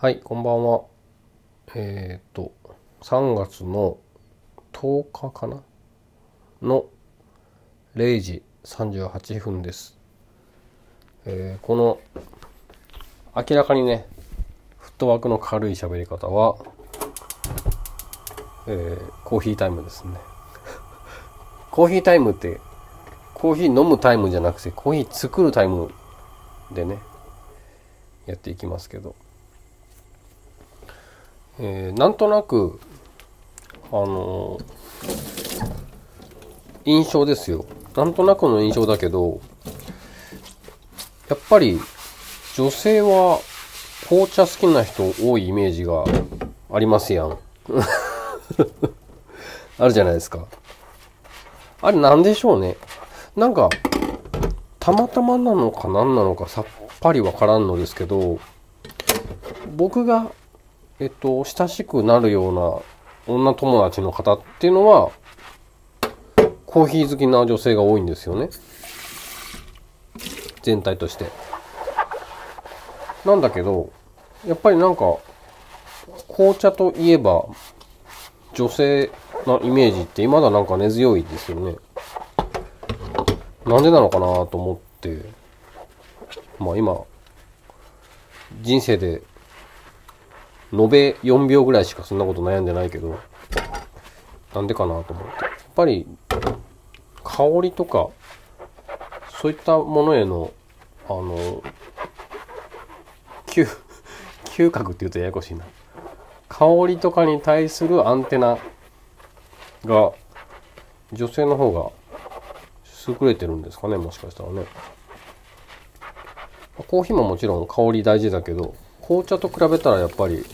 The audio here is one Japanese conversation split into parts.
はい、こんばんは。えっ、と、3月の10日かな？の0時38分です。えーこの明らかにね、フットワークの軽い喋り方は、えーコーヒータイムですね。コーヒータイムって、コーヒー飲むタイムじゃなくて、コーヒー作るタイムでね、やっていきますけど。えーなんとなく、あのー印象ですよ。なんとなくの印象だけど、やっぱり女性は紅茶好きな人多いイメージがありますやん。あるじゃないですか。あれなんでしょうね。なんか、たまたまなのか何なのかさっぱりわからんのですけど、僕が、えっと、親しくなるような女友達の方っていうのは、コーヒー好きな女性が多いんですよね。全体として。なんだけど、やっぱりなんか、紅茶といえば、女性なイメージって未だなんか根強いですよね。なんでなのかなと思って、まあ今、人生で、延べ4秒ぐらいしかそんなこと悩んでないけど、なんでかなと思って。やっぱり、香りとか、そういったものへの、あの、嗅、嗅覚って言うとややこしいな。香りとかに対するアンテナが、女性の方が優れてるんですかね、もしかしたらね。コーヒーももちろん香り大事だけど、紅茶と比べたらやっぱり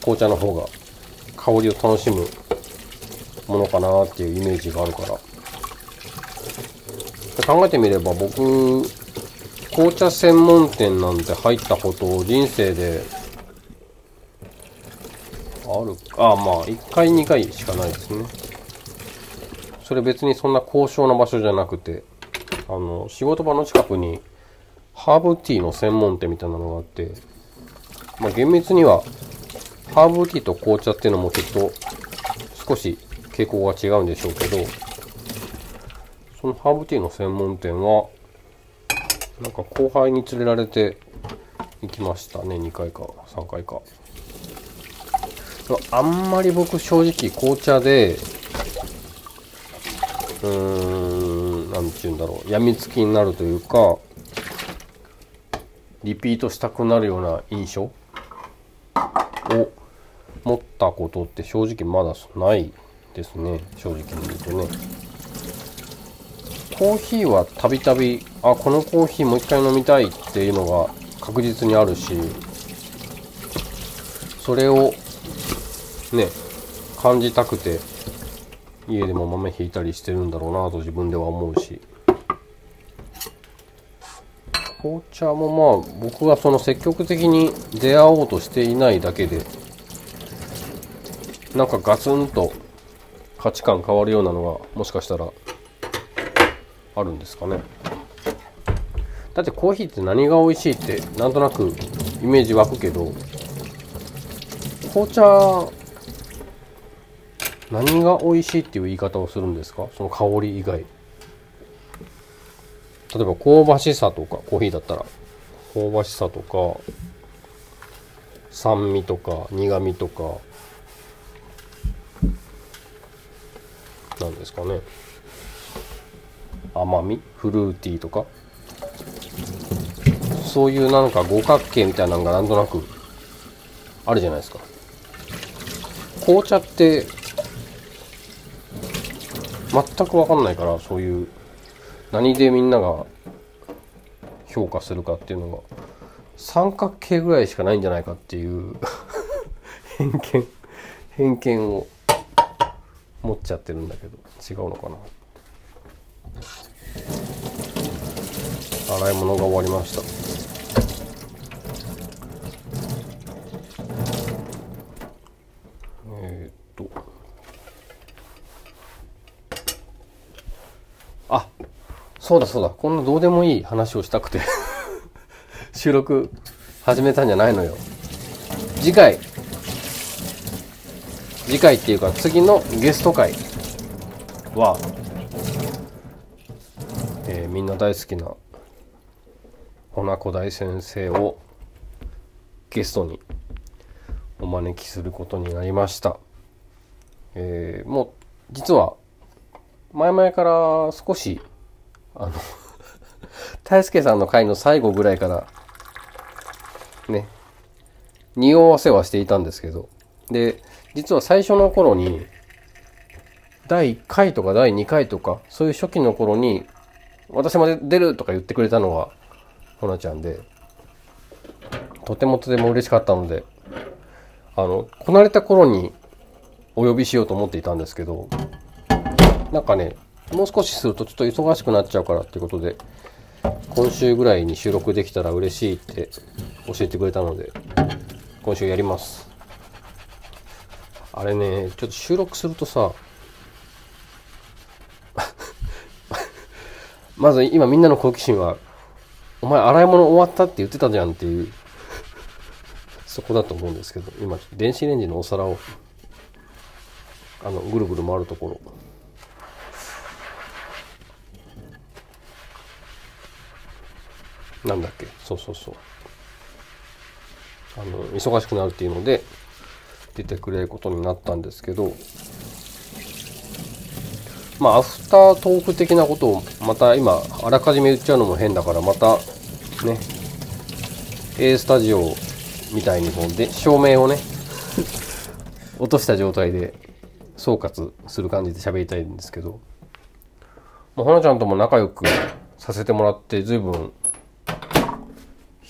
紅茶の方が香りを楽しむものかなっていうイメージがあるから。で考えてみれば僕、紅茶専門店なんて入ったこと人生であるあまあ1回2回しかないですねそれ別にそんな高尚な場所じゃなくてあの仕事場の近くにハーブティーの専門店みたいなのがあってまあ厳密にはハーブティーと紅茶っていうのもきっと少し傾向が違うんでしょうけどそのハーブティーの専門店はなんか後輩に連れられて行きましたね2回か3回か。あんまり僕正直紅茶でうーんなんて言うんだろうやみつきになるというかリピートしたくなるような印象を持ったことって正直まだないですね。正直に言うとね。コーヒーはたびたびあこのコーヒーもう一回飲みたいっていうのが確実にあるしそれをね感じたくて家でも豆ひいたりしてるんだろうなと自分では思うし。紅茶もまあ僕がその積極的に出会おうとしていないだけでなんかガツンと価値観変わるようなのがもしかしたらあるんですかね。だってコーヒーって何が美味しいってなんとなくイメージ湧くけど紅茶何が美味しいっていう言い方をするんですか？その香り以外。例えば香ばしさとかコーヒーだったら香ばしさとか酸味とか苦味とかなんですかね。甘み？フルーティーとか？そういうなんか五角形みたいなのがなんとなくあるじゃないですか。紅茶って全く分かんないからそういう何でみんなが評価するかっていうのが三角形ぐらいしかないんじゃないかっていう 偏見偏見を持っちゃってるんだけど違うのかな。洗い物が終わりましたえーっとあそうだそうだ。こんなどうでもいい話をしたくて。収録始めたんじゃないのよ。次回。次回っていうか次のゲスト会。は、えーみんな大好きな。花子大先生を。ゲストに。お招きすることになりました。えーもう実は前々から少しあの 大輔さんの回の最後ぐらいからね匂わせはしていたんですけど。で実は最初の頃に第1回とか第2回とかそういう初期の頃に私も出るとか言ってくれたのがほなちゃんでとてもとても嬉しかったのであのこなれた頃にお呼びしようと思っていたんですけどなんかねもう少しするとちょっと忙しくなっちゃうからっていうことで今週ぐらいに収録できたら嬉しいって教えてくれたので今週やります。あれねちょっと収録するとさ まず今みんなの好奇心は「お前洗い物終わったって言ってたじゃん」っていうそこだと思うんですけど今電子レンジのお皿をあのぐるぐる回るところ。なんだっけ？そうそうそう。あの忙しくなるっていうので出てくれることになったんですけどまあアフタートーク的なことをまた今あらかじめ言っちゃうのも変だからまたね A スタジオみたいにこうで照明をね 落とした状態で総括する感じで喋りたいんですけど、まあ、花ちゃんとも仲良くさせてもらって随分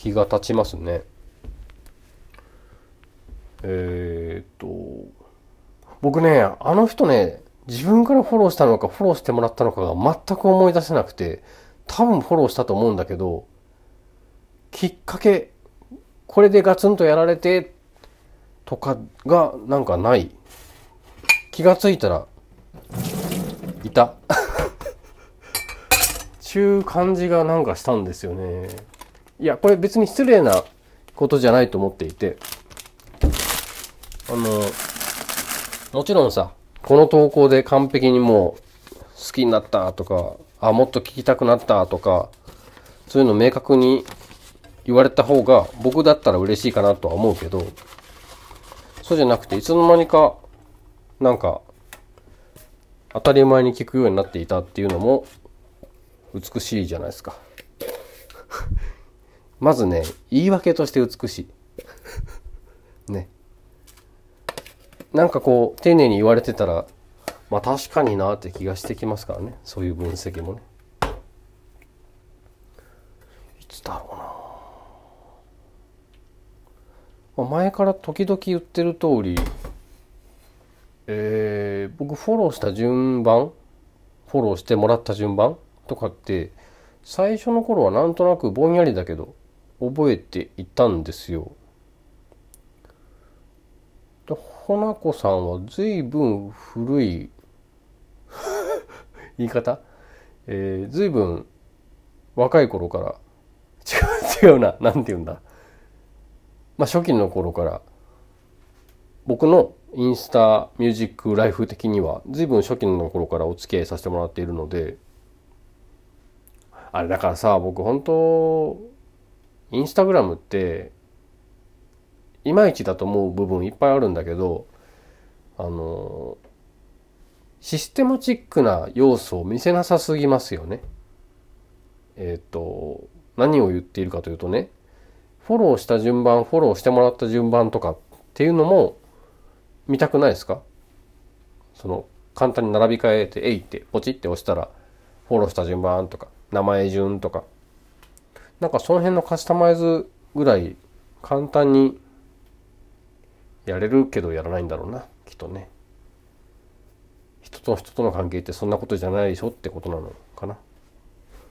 日が経ちますね。えー、っと僕ねあの人ね自分からフォローしたのかフォローしてもらったのかが全く思い出せなくて多分フォローしたと思うんだけどきっかけこれでガツンとやられてとかがなんかない。気がついたらいた。ちゅう感じがなんかしたんですよね。いやこれ別に失礼なことじゃないと思っていて。あのもちろんさこの投稿で完璧にもう好きになったとかあもっと聞きたくなったとかそういうの明確に言われた方が僕だったら嬉しいかなとは思うけどそうじゃなくていつの間にかなんか当たり前に聞くようになっていたっていうのも美しいじゃないですか。まずね言い訳として美しい。ね。なんかこう丁寧に言われてたらまあ確かになって気がしてきますからね。そういう分析もね。いつだろうな、まあ、前から時々言ってる通りえー、僕フォローした順番フォローしてもらった順番とかって最初の頃はなんとなくぼんやりだけど覚えていたんですよ。でほなこさんは随分古い 言い方？えー、随分若い頃から 違う違うな。何て言うんだ？まあ初期の頃から僕のインスタミュージックライフ的には随分初期の頃からお付き合いさせてもらっているのであれだからさ僕本当インスタグラムっていまいちだと思う部分いっぱいあるんだけどあのシステマチックな要素を見せなさすぎますよね。えっ、と何を言っているかというとねフォローした順番フォローしてもらった順番とかっていうのも見たくないですか？その簡単に並び替えて「えい」ってポチって押したらフォローした順番とか名前順とかなんかその辺のカスタマイズぐらい簡単にやれるけどやらないんだろうなきっとね。人と人との関係ってそんなことじゃないでしょってことなのかな。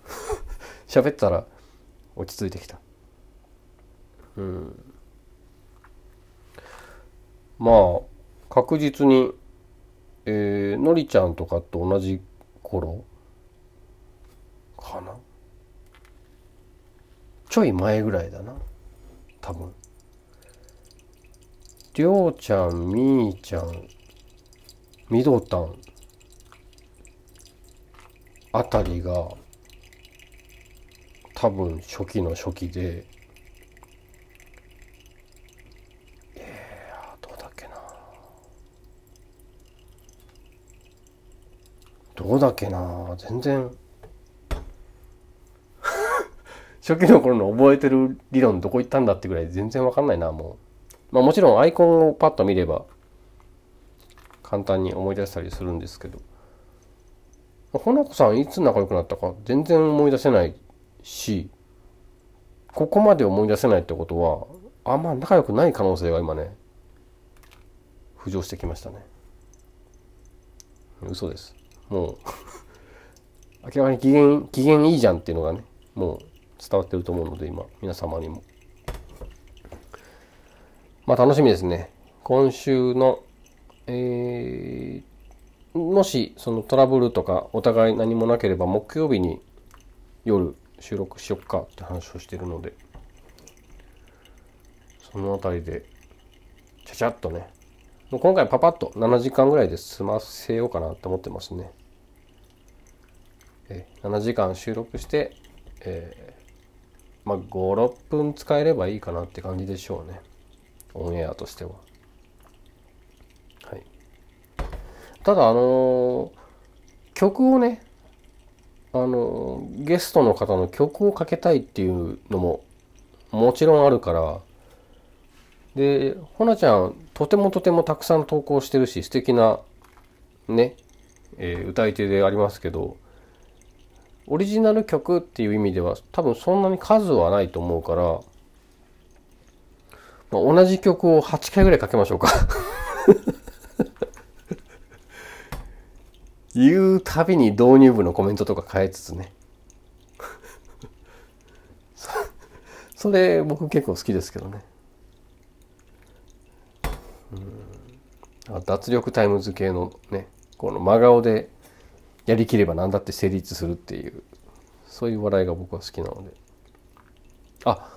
喋ったら落ち着いてきた。うん。まあ確実にえー、のりちゃんとかと同じ頃かな。ちょい前ぐらいだな。多分。りょうちゃん、みーちゃん、みどたん。あたりが多分初期の初期で。えー、どうだっけな。どうだっけな。全然初期の頃の覚えてる理論どこ行ったんだってぐらい全然わかんないなもう。まあもちろんアイコンをパッと見れば簡単に思い出したりするんですけど。ほなこさんいつ仲良くなったか全然思い出せないしここまで思い出せないってことはあんま仲良くない可能性が今ね浮上してきましたね。嘘です。もう 明らかに機嫌機嫌いいじゃんっていうのがねもう伝わってると思うので今皆様にも。まあ楽しみですね。今週のえー、もしそのトラブルとかお互い何もなければ木曜日に夜収録しよっかって話をしてるのでそのあたりでちゃちゃっとね。もう今回パパッと7時間ぐらいで済ませようかなと思ってますね。え7時間収録して、えー、まあ56分使えればいいかなって感じでしょうね。オンエアとしては。はい。ただあの曲をねあのゲストの方の曲をかけたいっていうのももちろんあるから。でほなちゃんとてもとてもたくさん投稿してるし素敵なね、えー、歌い手でありますけどオリジナル曲っていう意味では多分そんなに数はないと思うから、まあ、同じ曲を8回ぐらいかけましょうか。言うたびに導入部のコメントとか変えつつね。それ僕結構好きですけどね。脱力タイムズ系のねこの真顔でやりきれば何だって成立するっていうそういう笑いが僕は好きなのであ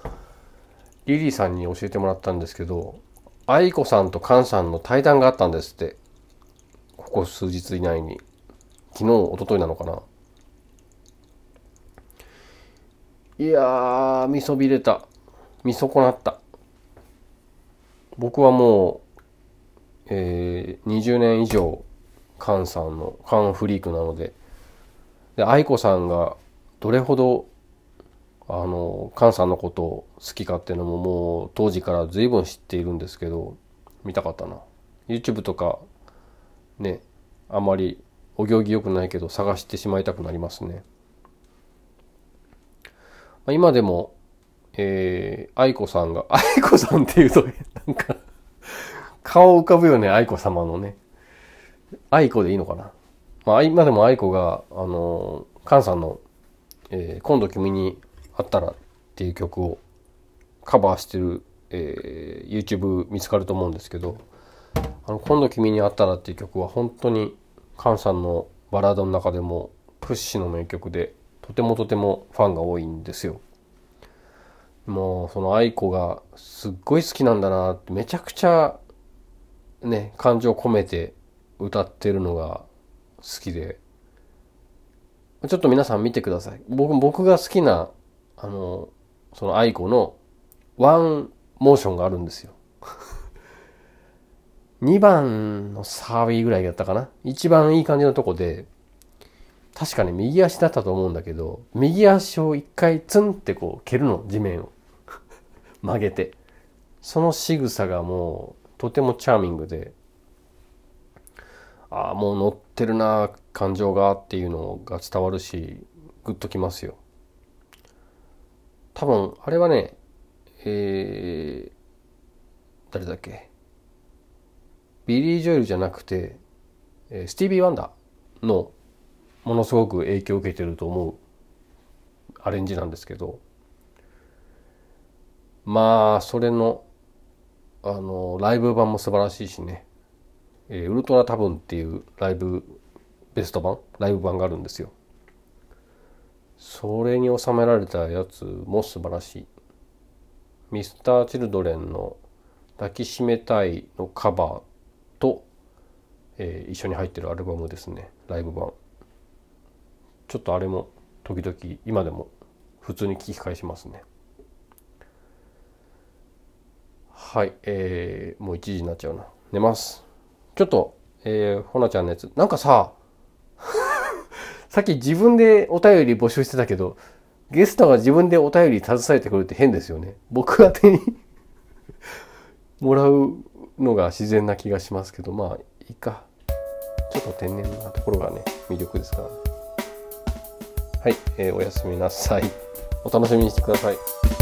リリーさんに教えてもらったんですけど愛子さんと菅さんの対談があったんですってここ数日以内に昨日、一昨日なのかな。いやー、見そびれた。見損なった。僕はもう、えー、20年以上、カンさんの、カンフリークなので、で、愛子さんがどれほど、あの、カンさんのことを好きかっていうのももう当時から随分知っているんですけど、見たかったな。YouTube とか、ね、あんまりお行儀良くないけど探してしまいたくなりますね。今でも、えー、愛子さんが、愛子さんっていうと、なんか顔浮かぶよね、愛子様のね。愛子でいいのかな？まあ、今でも愛子が、あの、菅さんの、えー、今度君に会ったらっていう曲をカバーしてる、えー、YouTube 見つかると思うんですけど、あの、今度君に会ったらっていう曲は本当に菅さんのバラードの中でも屈指の名曲でとてもとてもファンが多いんですよ。もうその愛子がすっごい好きなんだなってめちゃくちゃね感情込めて歌ってるのが好きでちょっと皆さん見てください僕僕が好きなあのその愛子のワンモーションがあるんですよ 2番のサービーぐらいだったかな？一番いい感じのとこで、確かに右足だったと思うんだけど、右足を一回ツンってこう蹴るの、地面を。曲げて。その仕草がもうとてもチャーミングで、ああ、もう乗ってるな、感情がっていうのが伝わるし、グッときますよ。多分、あれはね、えー、誰だっけ？ビリー・ジョエルじゃなくて、えスティービー・ワンダーのものすごく影響を受けてると思うアレンジなんですけど。まあそれのあのライブ版も素晴らしいしね、えー、ウルトラタブンっていうライブベスト版ライブ版があるんですよ。それに収められたやつも素晴らしい。ミスター・チルドレンの抱きしめたいのカバーと、えー、一緒に入ってるアルバムですね。ライブ版。ちょっとあれも時々今でも普通に聞き返しますね。はいえー、もう1時になっちゃうな。寝ます。ちょっとえー、ほなちゃんのやつ。なんかさ さっき自分でお便り募集してたけどゲストが自分でお便り携えてくるって変ですよね。僕宛てに もらうのが自然な気がしますけどまあいいか。ちょっと天然なところがね魅力ですから。ねはい、えー、おやすみなさい。お楽しみにしてください。